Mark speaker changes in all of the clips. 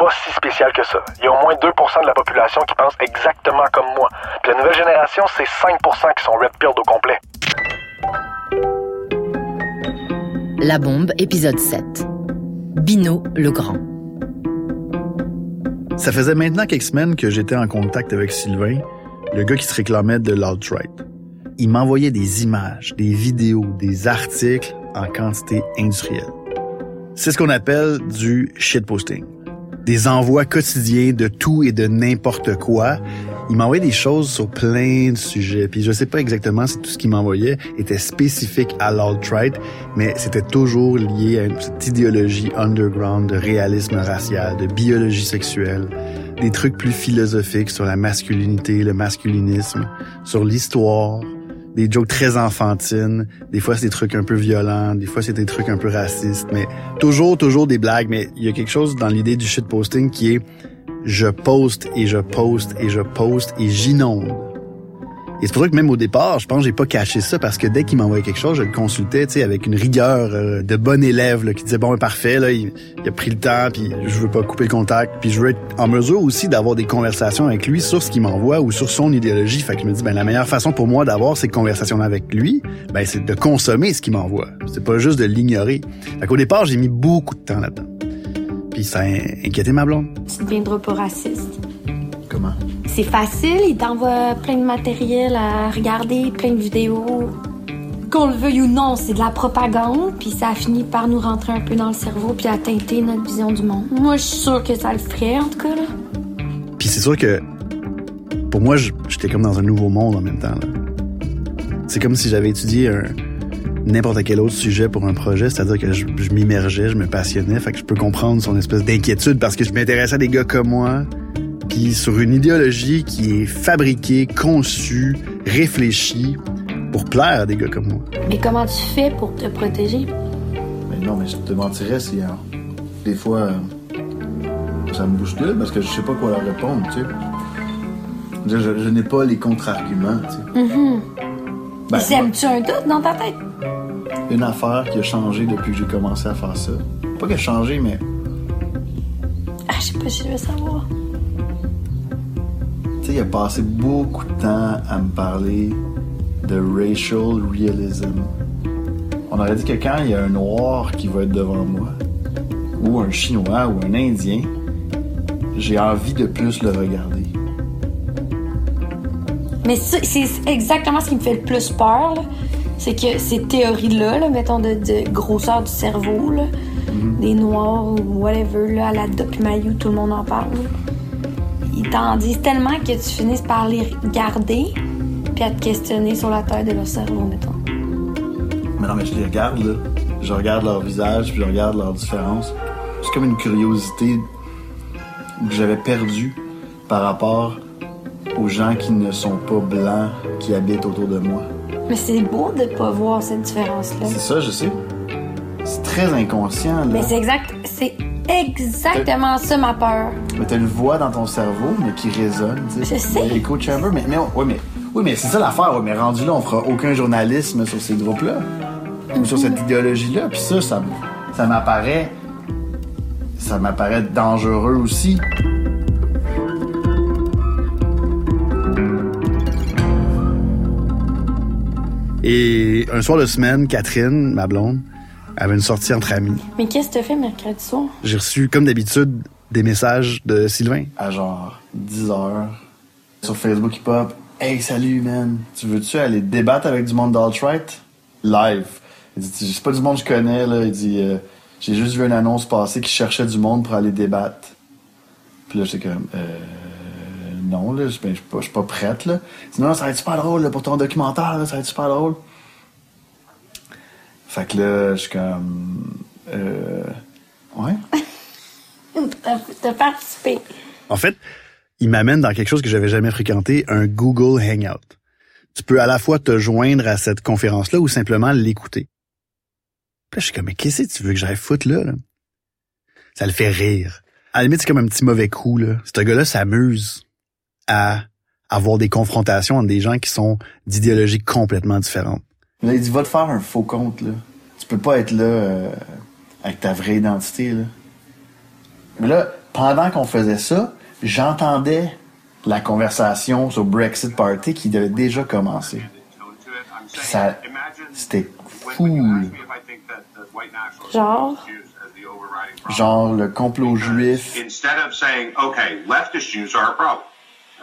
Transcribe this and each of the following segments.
Speaker 1: pas si spécial que ça. Il y a au moins 2 de la population qui pense exactement comme moi. Puis la nouvelle génération, c'est 5 qui sont red pilled au complet.
Speaker 2: La bombe, épisode 7. Bino le Grand.
Speaker 3: Ça faisait maintenant quelques semaines que j'étais en contact avec Sylvain, le gars qui se réclamait de l'alt-right. Il m'envoyait des images, des vidéos, des articles en quantité industrielle. C'est ce qu'on appelle du shitposting. Des envois quotidiens de tout et de n'importe quoi. Il m'envoyait des choses sur plein de sujets. Puis je sais pas exactement si tout ce qu'il m'envoyait était spécifique à l'alt-right, mais c'était toujours lié à cette idéologie underground de réalisme racial, de biologie sexuelle, des trucs plus philosophiques sur la masculinité, le masculinisme, sur l'histoire, des jokes très enfantines. Des fois, c'est des trucs un peu violents. Des fois, c'est des trucs un peu racistes. Mais toujours, toujours des blagues. Mais il y a quelque chose dans l'idée du shitposting qui est je poste et je poste et je poste et j'inonde. Et c'est pour ça que même au départ, je pense que j'ai pas caché ça parce que dès qu'il m'envoyait quelque chose, je le consultais, tu sais, avec une rigueur euh, de bon élève là, qui disait bon, parfait, là, il, a pris le temps, puis je veux pas couper le contact, puis je veux être en mesure aussi d'avoir des conversations avec lui sur ce qu'il m'envoie ou sur son idéologie. Fait que je me dis ben la meilleure façon pour moi d'avoir ces conversations avec lui, ben c'est de consommer ce qu'il m'envoie. C'est pas juste de l'ignorer. Fait qu'au départ, j'ai mis beaucoup de temps là-dedans. Puis ça a inquiété ma blonde.
Speaker 4: Tu deviendras pas raciste.
Speaker 3: Comment?
Speaker 4: C'est facile, il t'envoie plein de matériel à regarder, plein de vidéos. Qu'on le veuille ou non, c'est de la propagande, puis ça a fini par nous rentrer un peu dans le cerveau puis à teinter notre vision du monde. Moi, je suis sûre que ça le ferait, en tout cas. Là.
Speaker 3: Puis c'est sûr que pour moi, j'étais comme dans un nouveau monde en même temps. C'est comme si j'avais étudié n'importe quel autre sujet pour un projet, c'est-à-dire que je, je m'immergeais, je me passionnais, fait que je peux comprendre son espèce d'inquiétude parce que je m'intéressais à des gars comme moi, puis sur une idéologie qui est fabriquée, conçue, réfléchie pour plaire à des gars comme moi.
Speaker 4: Mais comment tu fais pour te protéger?
Speaker 5: Mais non, mais je te mentirais si hein, des fois euh, ça me bouscule parce que je sais pas quoi leur répondre, tu sais. Je, je, n'ai pas les contre-arguments, tu sais.
Speaker 4: Mm -hmm. tu un doute dans ta tête?
Speaker 5: Une affaire qui a changé depuis que j'ai commencé à faire ça. Pas qu'elle a changé, mais.
Speaker 4: Ah, je sais pas si je veux savoir
Speaker 5: a passé beaucoup de temps à me parler de racial realism. On aurait dit que quand il y a un noir qui va être devant moi, ou un chinois, ou un indien, j'ai envie de plus le regarder.
Speaker 4: Mais c'est exactement ce qui me fait le plus peur. C'est que ces théories-là, mettons, de, grosseur du cerveau, mm-hmm. des noirs ou whatever, là, à la Doc Mayou, tout le monde en parle t'en disent tellement que tu finisses par les garder puis à te questionner sur la taille de leur cerveau, mettons.
Speaker 5: Mais non, mais je les regarde, là. Je regarde leur visage, puis je regarde leurs différences. C'est comme une curiosité que j'avais perdue par rapport aux gens qui ne sont pas blancs, qui habitent autour de moi.
Speaker 4: Mais c'est beau de pas voir cette différence-là.
Speaker 5: C'est ça, je sais. C'est très inconscient, là.
Speaker 4: Mais c'est exact. C'est exactement ça ma peur.
Speaker 5: Mais t'as une voix dans ton cerveau, mais qui résonne, tu
Speaker 4: sais. Je sais.
Speaker 5: L'écho chamber, mais, mais, ouais, mais, oui, mais c'est ça l'affaire, mais rendu là, on fera aucun journalisme sur ces groupes-là. Ou sur cette idéologie-là. Puis ça, ça, ça m'apparaît. Ça m'apparaît dangereux aussi.
Speaker 3: Et un soir de semaine, Catherine, ma blonde, avait une sortie entre amis.
Speaker 4: Mais qu'est-ce que tu fait mercredi soir?
Speaker 3: J'ai reçu, comme d'habitude, des messages de Sylvain.
Speaker 5: À genre 10 heures, sur Facebook Hip Hop. Hey, salut, man. Tu veux-tu aller débattre avec du monde d'alt-right? Live. Il dit, c'est pas du monde que je connais, là. Il dit, euh, j'ai juste vu une annonce passer qui cherchait du monde pour aller débattre. Puis là, j'étais comme, euh, non, là, je ben, suis pas, prête, là. Il dit, non, ça va être super drôle, là, pour ton documentaire, là, ça va être super drôle. Fait que là, je suis comme. Euh, ouais.
Speaker 4: T'as participé.
Speaker 3: En fait, il m'amène dans quelque chose que j'avais jamais fréquenté, un Google Hangout. Tu peux à la fois te joindre à cette conférence-là ou simplement l'écouter. Puis là, je suis comme, mais qu'est-ce que tu veux que j'aille foutre là, là? Ça le fait rire. À la limite, c'est comme un petit mauvais coup, là. Ce gars-là s'amuse à avoir des confrontations entre des gens qui sont d'idéologies complètement différentes.
Speaker 5: Là, il dit, va te faire un faux compte, là. Tu peux pas être là euh, avec ta vraie identité, là. Mais là, pendant qu'on faisait ça, j'entendais la conversation sur Brexit Party qui devait déjà commencer. Puis ça, c'était cool.
Speaker 4: Genre,
Speaker 5: Genre le complot juif.
Speaker 6: Instead of saying, okay, leftist Jews are a problem,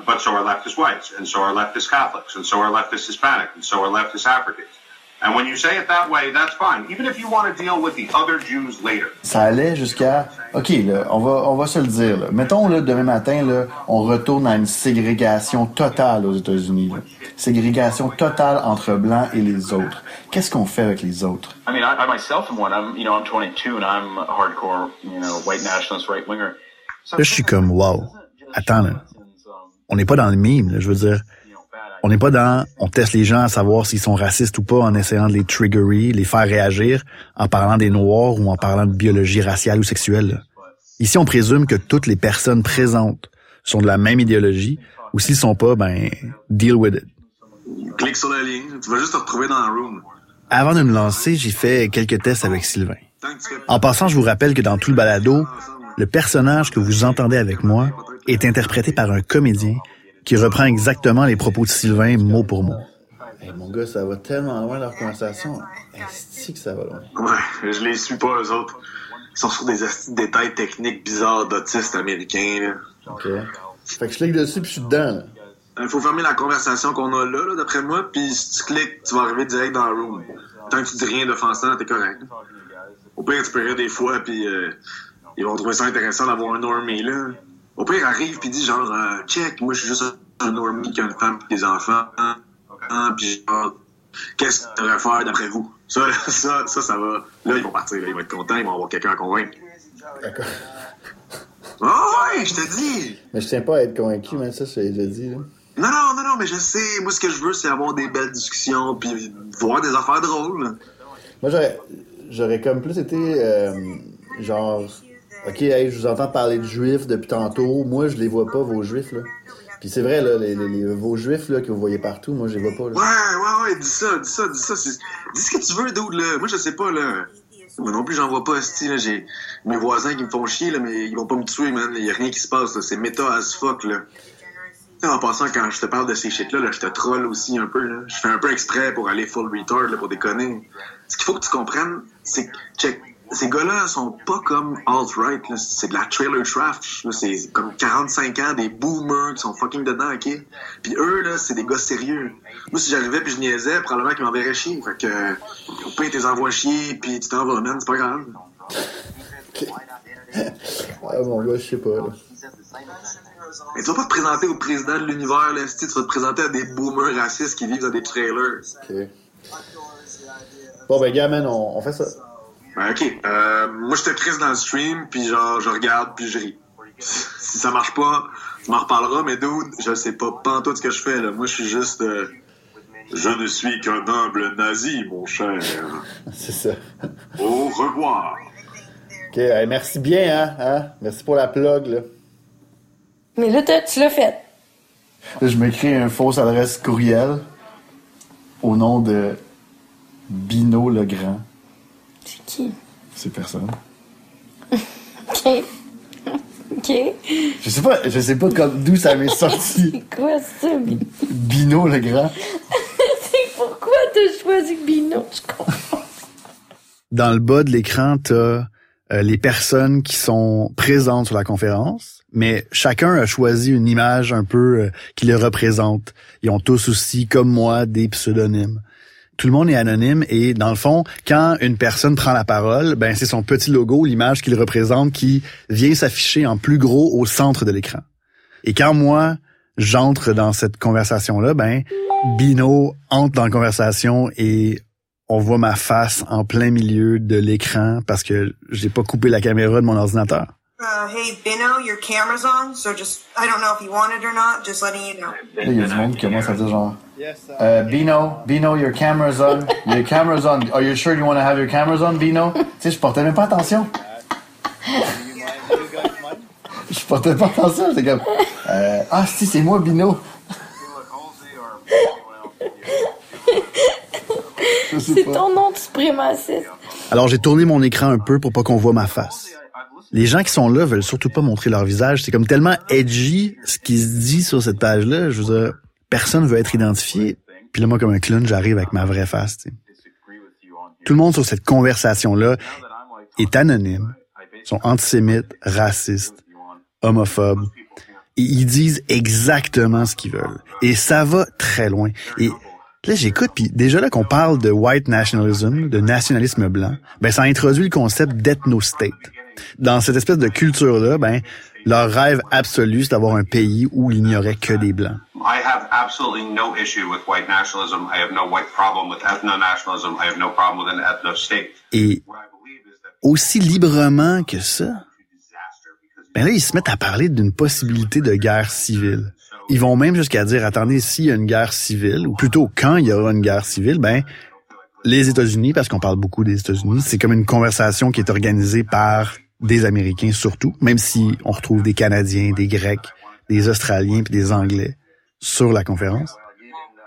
Speaker 6: but so are leftist whites, and so are leftist Catholics, and so are leftist Hispanic, and so are leftist Africans. And when you say it that way, that's fine, even if you want to deal with the other Jews later.
Speaker 5: Ça allait jusqu'à OK, là, on va on va se le dire. Là. Mettons là demain matin là, on retourne à une ségrégation totale aux États-Unis. Ségrégation totale entre blancs et les autres. Qu'est-ce qu'on fait avec les autres?
Speaker 7: I mean, I, I myself am one. I'm, you know, I'm 22 and I'm a hardcore, you know, white nationalist, right winger.
Speaker 3: Là, je suis comme, wow. Attends, là. On n'est pas dans le mime, là, je veux dire. On n'est pas dans, on teste les gens à savoir s'ils sont racistes ou pas en essayant de les triggerer, les faire réagir, en parlant des Noirs ou en parlant de biologie raciale ou sexuelle. Ici, on présume que toutes les personnes présentes sont de la même idéologie, ou s'ils sont pas, ben, deal with it.
Speaker 8: Clique sur la ligne, tu vas juste te retrouver dans la room.
Speaker 3: Avant de me lancer, j'ai fait quelques tests avec Sylvain. En passant, je vous rappelle que dans tout le balado, le personnage que vous entendez avec moi est interprété par un comédien qui reprend exactement les propos de Sylvain mot pour mot.
Speaker 5: Hey, mon gars, ça va tellement loin leur conversation. Est-ce que ça va loin
Speaker 8: Ouais, je les suis pas, eux autres. Ils sont sur des détails techniques bizarres d'autistes américains, là.
Speaker 5: OK. Fait que je clique dessus puis je suis dedans. Là.
Speaker 8: Il faut fermer la conversation qu'on a là, là, d'après moi, puis si tu cliques, tu vas arriver direct dans la room. Tant que tu dis rien d'offensant, t'es correct. Au pire, tu peux rire des fois, puis euh, ils vont trouver ça intéressant d'avoir un normie, là. Au pire, arrive puis dit genre, euh, check, moi je suis juste un normie qui a une femme et des enfants, hein, hein, puis genre, qu'est-ce que tu devrais faire d'après vous? Ça, ça, ça, ça va. Là, ils vont partir, là, ils vont être contents, ils vont avoir quelqu'un à convaincre.
Speaker 5: D'accord.
Speaker 8: Oh, ouais, je te dis!
Speaker 5: Mais je tiens pas à être convaincu, mais ça, je l'ai déjà dit. Là.
Speaker 8: Non, non, non, non, mais je sais. Moi, ce que je veux, c'est avoir des belles discussions puis voir des affaires drôles.
Speaker 5: Moi, j'aurais, j'aurais comme plus été euh, genre, ok, hey, je vous entends parler de juifs depuis tantôt. Moi, je les vois pas vos juifs là. Puis c'est vrai là, les, vos juifs là que vous voyez partout, moi, je les vois pas là.
Speaker 8: Ouais, ouais, ouais, dis ça, dis ça, dis ça. Dis ce que tu veux, dude, là. Moi, je sais pas, là. Moi non plus, j'en vois pas, esti, là. J'ai mes voisins qui me font chier, là, mais ils vont pas me tuer, man. Il y a rien qui se passe, là. C'est méta as fuck, là. En passant, quand je te parle de ces shit-là, là, je te troll aussi un peu, là. Je fais un peu exprès pour aller full retard, là, pour déconner. Ce qu'il faut que tu comprennes, c'est que, check, ces gars-là sont pas comme alt-right. C'est de la trailer trash. C'est comme 45 ans, des boomers qui sont fucking dedans, ok? Puis eux, là, c'est des gars sérieux. Moi, si j'arrivais puis je niaisais, probablement qu'ils m'enverraient chier. Fait que, au pire, t'es envoies chier puis tu t'en vas, man. C'est pas grave.
Speaker 5: Ah mon gars, je sais pas là.
Speaker 8: Mais tu vas pas te présenter au président de l'univers, là. Tu vas te présenter à des boomers racistes qui vivent dans des trailers.
Speaker 5: Ok. Bon ben gars, man, on, on fait ça.
Speaker 8: Ben, ok. Euh, moi, je te crisse dans le stream, puis genre, je regarde, puis je ris. Si ça marche pas, tu m'en reparleras, mais dude, je sais pas pas tout ce que je fais, là. Moi, je suis juste... euh, je ne suis qu'un humble nazi, mon cher.
Speaker 5: C'est ça.
Speaker 8: Au revoir.
Speaker 5: Ok, hey, merci bien, hein, hein. Merci pour la plug là.
Speaker 4: mais là, tu l'as fait.
Speaker 5: Là, je m'écris une fausse adresse courriel au nom de Bino Legrand.
Speaker 4: C'est qui?
Speaker 5: C'est personne.
Speaker 4: OK. OK.
Speaker 5: Je sais pas, je sais pas comme d'où ça m'est sorti.
Speaker 4: C'est quoi ça? Bi-
Speaker 5: Bino Legrand.
Speaker 4: C'est pourquoi t'as choisi Bino? Je comprends.
Speaker 3: Dans le bas de l'écran, tu as les personnes qui sont présentes sur la conférence, mais chacun a choisi une image un peu euh, qui les représente. Ils ont tous aussi, comme moi, des pseudonymes. Tout le monde est anonyme et dans le fond, quand une personne prend la parole, ben c'est son petit logo, l'image qu'il représente, qui vient s'afficher en plus gros au centre de l'écran. Et quand moi j'entre dans cette conversation-là, ben Bino entre dans la conversation et on voit ma face en plein milieu de l'écran parce que j'ai pas coupé la caméra de mon ordinateur.
Speaker 9: Uh, hey, Bino, your camera's on, so just, I don't know if you want it or not, just letting you know.
Speaker 5: Là, il y a du monde qui commence à dire genre euh, Bino, Bino, your camera's on. Your camera's on. Are you sure you want to have your cameras on, Bino? Tu sais, je portais même pas attention. je portais pas attention. J'étais comme euh, Ah, si, c'est moi, Bino.
Speaker 4: C'est ton nom de suprémaciste.
Speaker 3: Alors j'ai tourné mon écran un peu pour pas qu'on voit ma face. Les gens qui sont là veulent surtout pas montrer leur visage. C'est comme tellement edgy ce qui se dit sur cette page-là. Je veux dire, personne veut être identifié. Puis là, moi, comme un clown, j'arrive avec ma vraie face. Tout le monde sur cette conversation-là est anonyme, sont antisémites, racistes, homophobes. Ils disent exactement ce qu'ils veulent. Et ça va très loin. Et là, j'écoute, puis déjà là qu'on parle de white nationalism, de nationalisme blanc, ben ça introduit le concept d'ethnostate. Dans cette espèce de culture-là, ben leur rêve absolu, c'est d'avoir un pays où il n'y aurait que des blancs.
Speaker 6: I have absolutely no issue with white nationalism. I have no white problem with ethno-nationalism. I have no problem with an ethno-state.
Speaker 3: Et aussi librement que ça, ben là, ils se mettent à parler d'une possibilité de guerre civile. Ils vont même jusqu'à dire, attendez, s'il y a une guerre civile, ou plutôt quand il y aura une guerre civile, ben, les États-Unis, parce qu'on parle beaucoup des États-Unis, c'est comme une conversation qui est organisée par des Américains surtout, même si on retrouve des Canadiens, des Grecs, des Australiens puis des Anglais sur la conférence.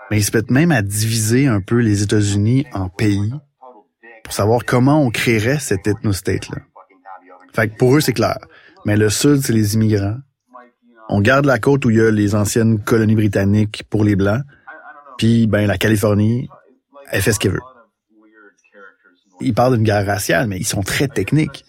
Speaker 3: Mais ils se mettent même à diviser un peu les États-Unis en pays pour savoir comment on créerait cette ethnostate-là. Fait que pour eux, c'est clair. Mais le Sud, c'est les immigrants. On garde la côte où il y a les anciennes colonies britanniques pour les Blancs. Puis, ben, la Californie, elle fait ce qu'elle veut. Ils parlent d'une guerre raciale, mais ils sont très techniques.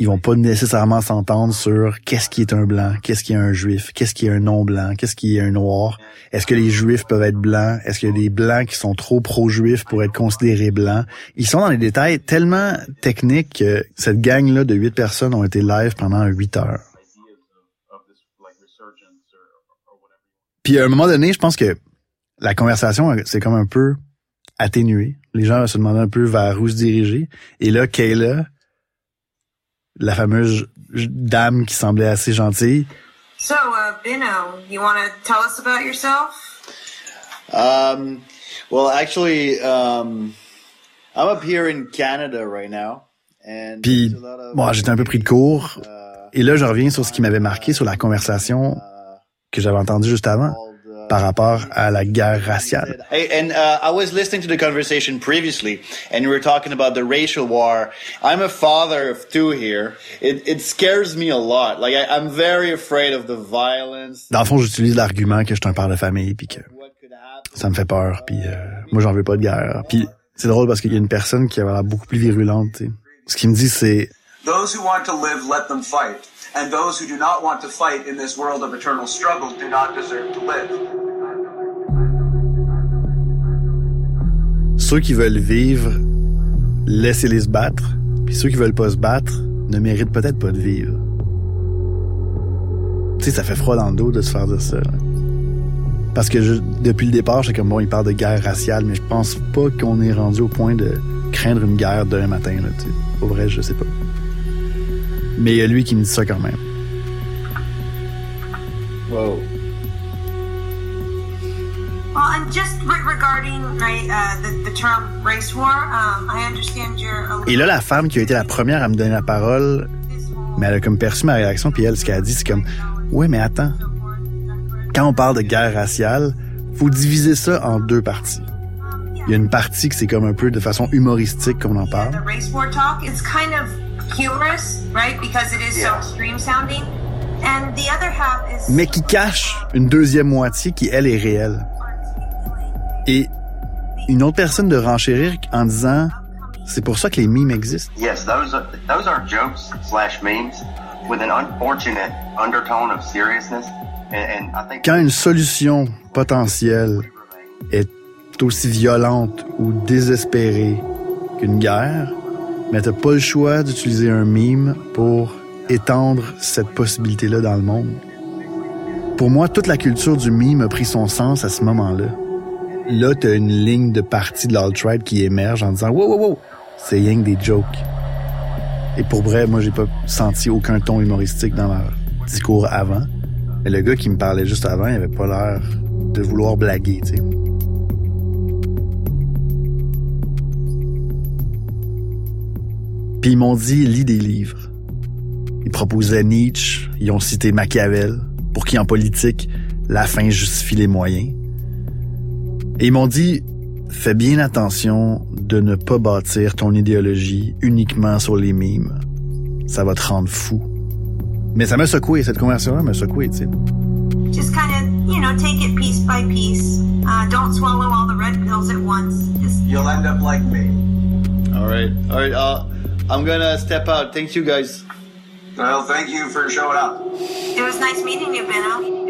Speaker 3: Ils vont pas nécessairement s'entendre sur qu'est-ce qui est un blanc, qu'est-ce qui est un juif, qu'est-ce qui est un non-blanc, qu'est-ce qui est un noir. Est-ce que les juifs peuvent être blancs? Est-ce qu'il y a des blancs qui sont trop pro-juifs pour être considérés blancs? Ils sont dans les détails tellement techniques que cette gang-là de huit personnes ont été live pendant huit heures. Puis à un moment donné, je pense que la conversation, c'est comme un peu atténuée. Les gens se demandaient un peu vers où se diriger. Et là, Kayla, la fameuse dame qui semblait assez gentille,
Speaker 9: So, uh, Bino, you want to tell us about yourself?
Speaker 5: Um, well, actually, um, I'm up here in Canada right now. And
Speaker 3: Puis, moi, j'étais un peu pris de court. Et là, je reviens sur ce qui m'avait marqué sur la conversation que j'avais entendue juste avant par rapport à la guerre raciale.
Speaker 5: Hey, and uh, I was listening to the conversation previously, and we were talking about the racial war. I'm a father of two here. It, it scares me a lot. Like I, I'm very afraid of the violence.
Speaker 3: Dans le fond, j'utilise l'argument que je suis un père de famille puis que ça me fait peur puis euh, moi j'en veux pas de guerre. Puis c'est drôle parce qu'il y a une personne qui avait l'air beaucoup plus virulente, tu sais. Ce qu'il me dit c'est
Speaker 10: Those who want to live, let them fight. And those who do not want to fight in this world of eternal struggle do not deserve to live.
Speaker 3: ceux qui veulent vivre, laissez-les se battre, puis ceux qui veulent pas se battre ne méritent peut-être pas de vivre. Tu sais, ça fait froid dans le dos de se faire dire ça. Parce que depuis le départ, j'étais comme bon, il parle de guerre raciale, mais je pense pas qu'on est rendu au point de craindre une guerre demain matin. Là. Au vrai, je sais pas. Mais il y a lui qui me dit ça quand même.
Speaker 5: Whoa.
Speaker 9: Well, and just re- regarding right, uh, the, the term race war, um, I understand you're a
Speaker 3: Et là, la femme qui a été la première à me donner la parole, mais elle a comme perçu ma réaction, puis elle, ce qu'elle a dit, c'est comme, ouais, mais attends. Quand on parle de guerre raciale, faut diviser ça en deux parties. Il y a une partie que c'est comme un peu de façon humoristique qu'on en
Speaker 9: the
Speaker 3: parle.
Speaker 9: race war talk. It's kind of humorous, right? Because it is so extreme sounding. And the other half is
Speaker 3: mais qui cache une deuxième moitié qui, elle, est réelle. Et une autre personne de renchérir en disant, c'est pour ça que les mimes existent.
Speaker 11: Yes, those are, those are jokes slash memes with an unfortunate undertone of seriousness, and, and I think
Speaker 3: Quand une solution potentielle est aussi violente ou désespérée qu'une guerre, mais t'as pas le choix d'utiliser un mime pour étendre cette possibilité-là dans le monde. Pour moi, toute la culture du mime a pris son sens à ce moment-là. Là, t'as une ligne de partie de l'alt-right qui émerge en disant « Wow, wow, wow! C'est rien que des jokes. » Et pour vrai, moi, j'ai pas senti aucun ton humoristique dans leur discours avant. Mais le gars qui me parlait juste avant, il avait pas l'air de vouloir blaguer, tu sais. Puis ils m'ont dit, lis des livres. Ils proposaient Nietzsche, ils ont cité Machiavel, pour qui en politique, la fin justifie les moyens. Et ils m'ont dit, fais bien attention de ne pas bâtir ton idéologie uniquement sur les mimes. Ça va te rendre fou. Mais ça m'a secoué, cette conversation-là m'a secoué, tu sais.
Speaker 9: Just kind of, you know, take it piece by piece. Uh, don't swallow all the red pills at once. Just
Speaker 10: You'll end up like me.
Speaker 5: All right. All right. Uh, I'm gonna step out. Thank you, guys.
Speaker 10: Well, thank you for showing up.
Speaker 9: It was nice meeting you, Benno.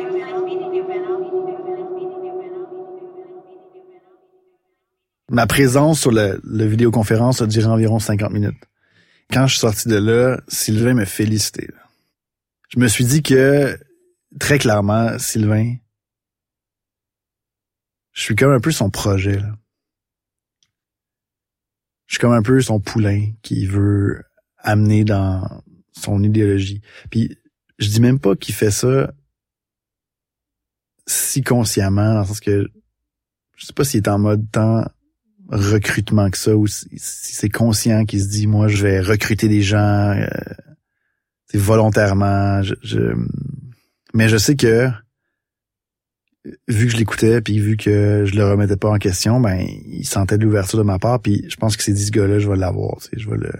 Speaker 3: Ma présence sur le, le vidéoconférence a duré environ 50 minutes. Quand je suis sorti de là, Sylvain me félicitait. Je me suis dit que, très clairement, Sylvain, je suis comme un peu son projet. Là. Je suis comme un peu son poulain qui veut amener dans son idéologie. Puis je dis même pas qu'il fait ça si consciemment, dans le sens que je sais pas s'il est en mode tant recrutement que ça ou si, c'est conscient qu'il se dit moi je vais recruter des gens euh, volontairement je, je- mais je sais que vu que je l'écoutais puis vu que je le remettais pas en question ben il sentait de l'ouverture de ma part puis je pense que c'est dit ce gars-là je vais l'avoir tu sais, je vais le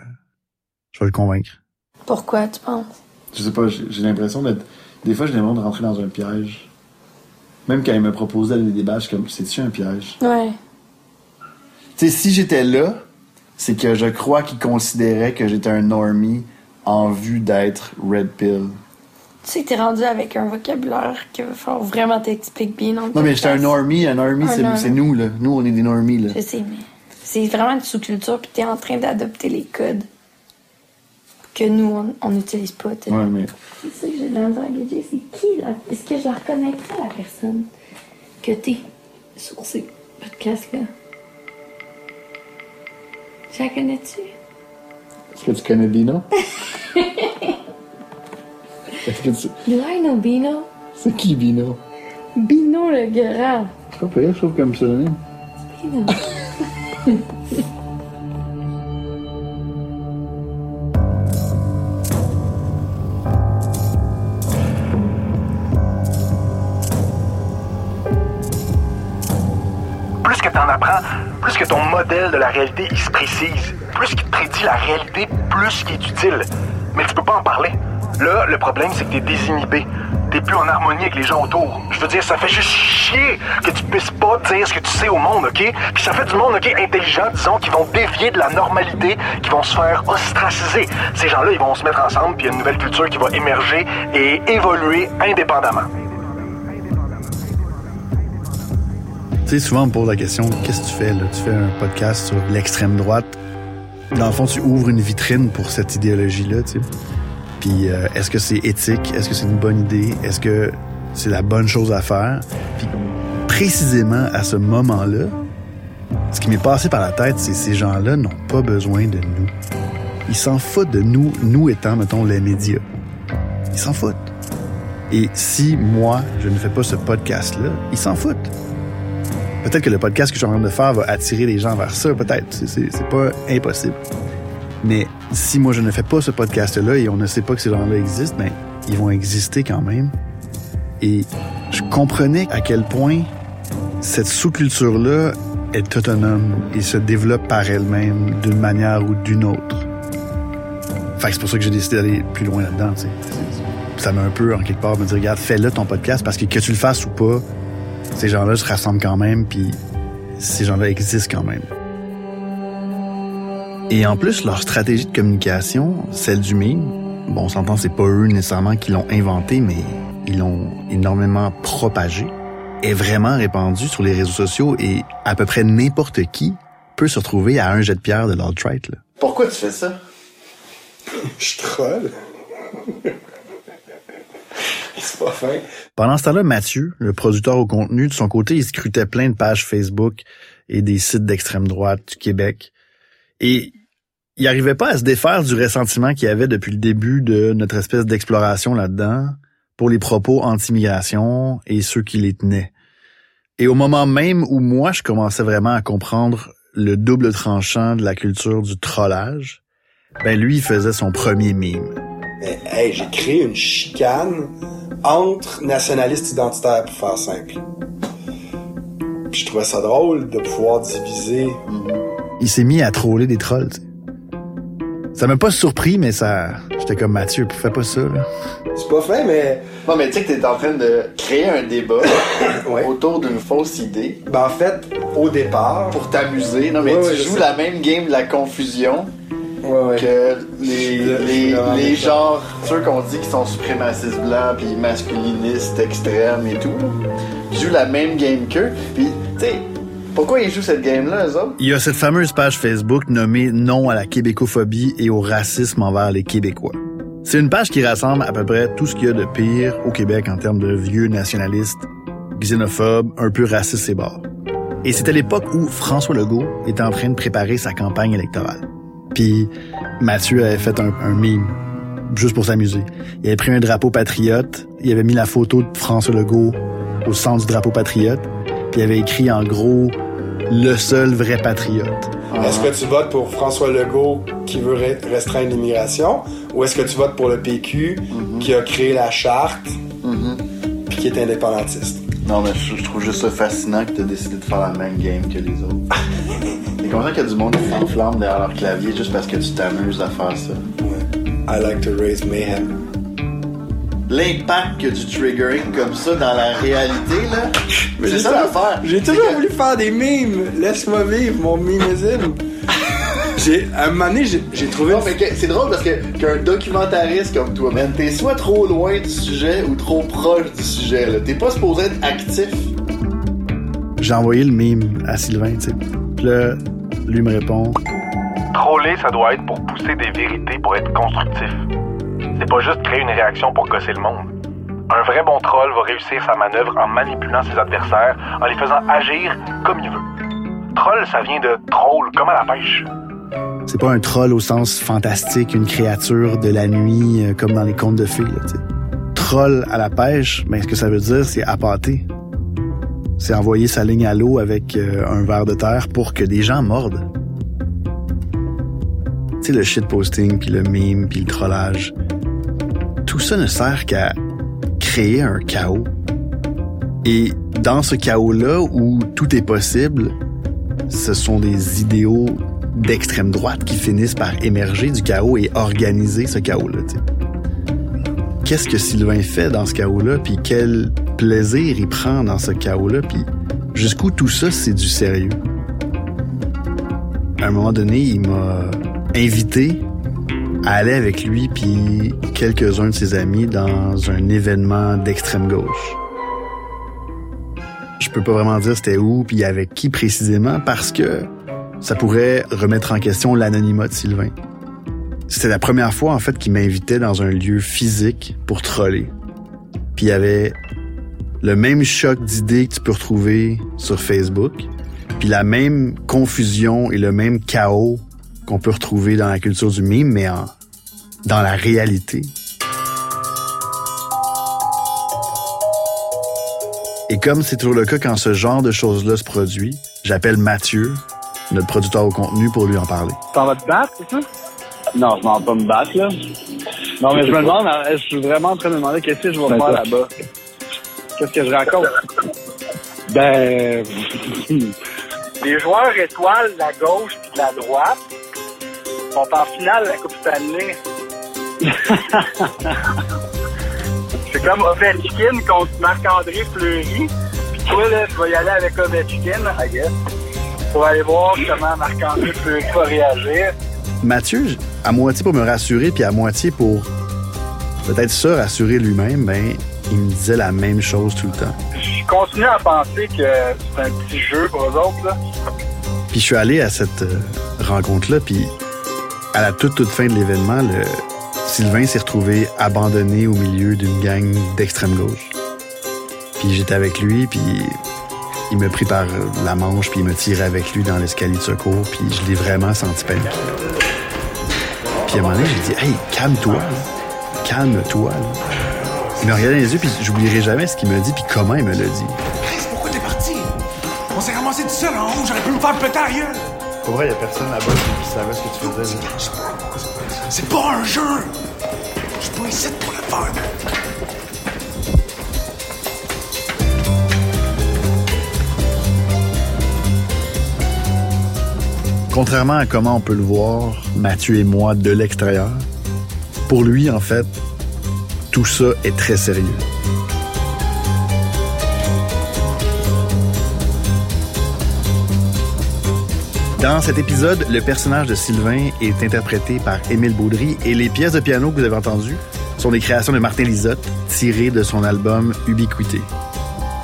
Speaker 3: je vais le convaincre
Speaker 4: Pourquoi, tu penses?
Speaker 5: Je sais pas, j'ai l'impression d'être. Des fois, j'ai l'impression de rentrer dans un piège. Même quand il me proposait les débats, je suis comme, c'est-tu un piège?
Speaker 4: Ouais.
Speaker 5: Tu sais, si j'étais là, c'est que je crois qu'il considérait que j'étais un normie en vue d'être Red Pill.
Speaker 4: Tu sais t'es rendu avec un vocabulaire qu'il va falloir vraiment t'expliquer bien dans le
Speaker 5: Non, mais j'étais un normie. Un normie, c'est nous, là. Nous, on est des normies, là.
Speaker 4: Je sais, mais c'est vraiment une sous-culture, puis t'es en train d'adopter les codes que nous, on- n'utilise pas.
Speaker 5: Ouais, mais.
Speaker 4: C'est ça que j'ai à gager. C'est qui, là? Est-ce que je la reconnaîtrais, la personne que t'es sur ces podcasts-là? Je la connais-tu?
Speaker 5: Est-ce que tu connais Bino?
Speaker 4: Do I know Bino?
Speaker 5: C'est qui Bino?
Speaker 4: Bino le grand.
Speaker 5: C'est pas pire, je trouve, comme pseudonyme.
Speaker 4: Bino.
Speaker 1: Plus que t'en apprends, plus que ton modèle de la réalité il se précise. Plus qu'il te prédit la réalité, plus qu'il est utile. Mais tu peux pas en parler. Là, le problème, c'est que t'es désinhibé. T'es plus en harmonie avec les gens autour. Je veux dire, ça fait juste chier que tu puisses pas dire ce que tu sais au monde, OK? Puis ça fait du monde, OK, intelligent, disons, qui vont dévier de la normalité, qui vont se faire ostraciser. Ces gens-là, ils vont se mettre ensemble, puis il y a une nouvelle culture qui va émerger et évoluer indépendamment.
Speaker 3: Tu sais, souvent on me pose la question, qu'est-ce que tu fais là? Tu fais un podcast sur l'extrême droite. Dans le fond, tu ouvres une vitrine pour cette idéologie-là, tu sais. Puis euh, est-ce que c'est éthique? Est-ce que c'est une bonne idée? Est-ce que c'est la bonne chose à faire? Puis précisément à ce moment-là, ce qui m'est passé par la tête, c'est que ces gens-là n'ont pas besoin de nous. Ils s'en foutent de nous, nous étant, mettons, les médias. Ils s'en foutent. Et si moi, je ne fais pas ce podcast-là, ils s'en foutent. Peut-être que le podcast que je suis en train de faire va attirer les gens vers ça, peut-être. C'est- pas impossible. Mais si moi je ne fais pas ce podcast-là et on ne sait pas que ces gens-là existent, ben ils vont exister quand même. Et je comprenais à quel point cette sous-culture-là est autonome et se développe par elle-même d'une manière ou d'une autre. Fait que c'est pour ça que j'ai décidé d'aller plus loin là-dedans. Ça m'a un peu, en quelque part, me dire, regarde, fais-le ton podcast parce que que tu le fasses ou pas, ces gens-là se rassemblent quand même, puis ces gens-là existent quand même. Et en plus, leur stratégie de communication, celle du meme, bon, on s'entend, c'est pas eux nécessairement qui l'ont inventé, mais ils l'ont énormément propagé, est vraiment répandue sur les réseaux sociaux et à peu près n'importe qui peut se retrouver à un jet de pierre de l'alt-right. là.
Speaker 5: Pourquoi tu fais ça?
Speaker 12: Je troll. C'est pas fin.
Speaker 3: Pendant ce temps-là, Mathieu, le producteur au contenu, de son côté, il scrutait plein de pages Facebook et des sites d'extrême droite du Québec. Et il arrivait pas à se défaire du ressentiment qu'il y avait depuis le début de notre espèce d'exploration là-dedans pour les propos anti-migration et ceux qui les tenaient. Et au moment même où moi, je commençais vraiment à comprendre le double tranchant de la culture du trollage, ben lui, il faisait son premier mime.
Speaker 12: Hey, j'ai créé une chicane entre nationalistes identitaires pour faire simple. Puis je trouvais ça drôle de pouvoir diviser.
Speaker 3: il s'est mis à troller des trolls. tu sais. Ça m'a pas surpris, mais ça. J'étais comme Mathieu, fais pas ça, là.
Speaker 12: C'est pas fait, mais.
Speaker 5: Non, mais tu sais que t'es en train de créer un débat autour d'une fausse idée.
Speaker 12: Ben, en fait, au départ.
Speaker 5: Pour t'amuser. Non, mais
Speaker 12: Ouais,
Speaker 5: tu
Speaker 12: ouais,
Speaker 5: joues la même game de la confusion
Speaker 12: Ouais, ouais.
Speaker 5: que les, les, les genres, ceux qu'on dit qui sont suprémacistes blancs puis masculinistes extrêmes et tout, ils jouent la même game qu'eux. Puis, tu sais, pourquoi cette game-là?
Speaker 3: Il y a cette fameuse page Facebook nommée Non à la québécophobie et au racisme envers les Québécois. C'est une page qui rassemble à peu près tout ce qu'il y a de pire au Québec en termes de vieux nationalistes, xénophobes, un peu racistes et barres. Et c'était l'époque où François Legault était en train de préparer sa campagne électorale. Puis Mathieu avait fait un, un meme, juste pour s'amuser. Il avait pris un drapeau patriote, il avait mis la photo de François Legault au centre du drapeau patriote, puis il avait écrit en gros « le seul vrai patriote ».
Speaker 12: Est-ce que tu votes pour François Legault qui veut re- restreindre l'immigration ou est-ce que tu votes pour le PQ qui a créé la charte puis qui est indépendantiste?
Speaker 5: Non, mais je, je trouve juste ça fascinant que t'as décidé de faire la même game que les autres. T'es content qu'il y a du monde qui s'enflamme derrière leur clavier juste parce que tu t'amuses à faire ça.
Speaker 12: I like to raise mayhem.
Speaker 5: L'impact que du triggering comme ça dans la réalité, là,
Speaker 12: Mais
Speaker 5: c'est
Speaker 12: j'ai
Speaker 5: ça
Speaker 12: toujours-
Speaker 5: l'affaire.
Speaker 12: J'ai toujours voulu faire des mimes. Laisse-moi vivre mon miméisme. j'ai, à un moment donné, j'ai, trouvé.
Speaker 5: Non, mais que- c'est drôle parce que qu'un documentariste comme toi, man, t'es soit trop loin du sujet ou trop proche du sujet. là. T'es pas supposé être actif.
Speaker 3: J'ai envoyé le meme à Sylvain, tu sais. Puis là, lui me répond
Speaker 1: Troller, ça doit être pour pousser des vérités, pour être constructif. C'est pas juste créer une réaction pour gosser le monde. Un vrai bon troll va réussir sa manœuvre en manipulant ses adversaires, en les faisant agir comme il veut. Troll, ça vient de troll, comme à la pêche.
Speaker 3: C'est pas un troll au sens fantastique, une créature de la nuit euh, comme dans les contes de fées. Troll à la pêche, ben, ce que ça veut dire, c'est appâter. C'est envoyer sa ligne à l'eau avec euh, un verre de terre pour que des gens mordent. Tu sais, le shitposting, puis le meme, puis le trollage. Tout ça ne sert qu'à créer un chaos. Et dans ce chaos-là, où tout est possible, ce sont des idéaux d'extrême droite qui finissent par émerger du chaos et organiser ce chaos-là. Qu'est-ce que Sylvain fait dans ce chaos-là, puis quel plaisir il prend dans ce chaos-là, puis jusqu'où tout ça, c'est du sérieux? À un moment donné, il m'a invité aller avec lui puis quelques-uns de ses amis dans un événement d'extrême gauche. Je peux pas vraiment dire c'était où puis avec qui précisément parce que ça pourrait remettre en question l'anonymat de Sylvain. C'était la première fois en fait qu'il m'invitait dans un lieu physique pour troller. Puis il y avait le même choc d'idées que tu peux retrouver sur Facebook, puis la même confusion et le même chaos qu'on peut retrouver dans la culture du mime, mais en, dans la réalité. Et comme c'est toujours le cas quand ce genre de choses-là se produit, j'appelle Mathieu, notre producteur au contenu, pour lui en parler.
Speaker 13: T'en vas te battre, c'est ça? Non, je m'en vais pas me battre, là. Non, mais je me demande, euh, je suis vraiment en train de me demander qu'est-ce que je vais
Speaker 14: Ben,
Speaker 13: faire là-bas. Qu'est-ce que je raconte? Ben. Les joueurs étoiles de la gauche et de la droite sont en finale la Coupe Stanley. C'est comme Ovechkin contre Marc-André Fleury. Puis toi, là, tu vas y aller avec Ovechkin, I guess. Pour aller voir comment Marc-André Fleury va réagir.
Speaker 3: Mathieu, à moitié pour me rassurer, puis à moitié pour peut-être se rassurer lui-même, ben, il me disait la même chose tout le temps.
Speaker 13: Je continue à penser que c'est un petit jeu pour eux autres, là.
Speaker 3: Puis je suis allé à cette euh, rencontre-là, puis à la toute, toute fin de l'événement, Sylvain s'est retrouvé abandonné au milieu d'une gang d'extrême gauche. Puis j'étais avec lui, puis il me pris par la manche, puis il me tirait avec lui dans l'escalier de secours, puis je l'ai vraiment senti paniquer. Puis à un moment donné, j'ai dit « Hey, calme-toi, calme-toi. Il me regardait les yeux, puis j'oublierai jamais ce qu'il me dit, puis comment il me l'a dit.
Speaker 14: Pourquoi t'es parti? On s'est ramassé tout seul en haut, j'aurais pu me faire péter ailleurs.
Speaker 3: Pour vrai, il y a personne là-bas qui savait ce que tu faisais.
Speaker 14: C'est pas un jeu! Je suis pas ici pour le faire.
Speaker 3: Contrairement à comment on peut le voir, Mathieu et moi, de l'extérieur, pour lui, en fait, tout ça est très sérieux. Dans cet épisode, le personnage de Sylvain est interprété par Émile Baudry et les pièces de piano que vous avez entendues sont des créations de Martin Lisotte tirées de son album Ubiquité.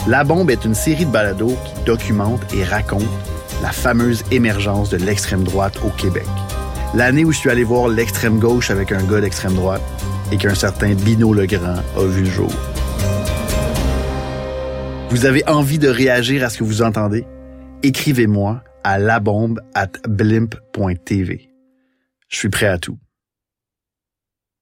Speaker 3: La Bombe est une série de balados qui documente et raconte la fameuse émergence de l'extrême droite au Québec. L'année où je suis allé voir l'extrême gauche avec un gars d'extrême droite et qu'un certain Bino Legrand a vu le jour. Vous avez envie de réagir à ce que vous entendez? Écrivez-moi à labombe at blimp.tv. Je suis prêt à tout.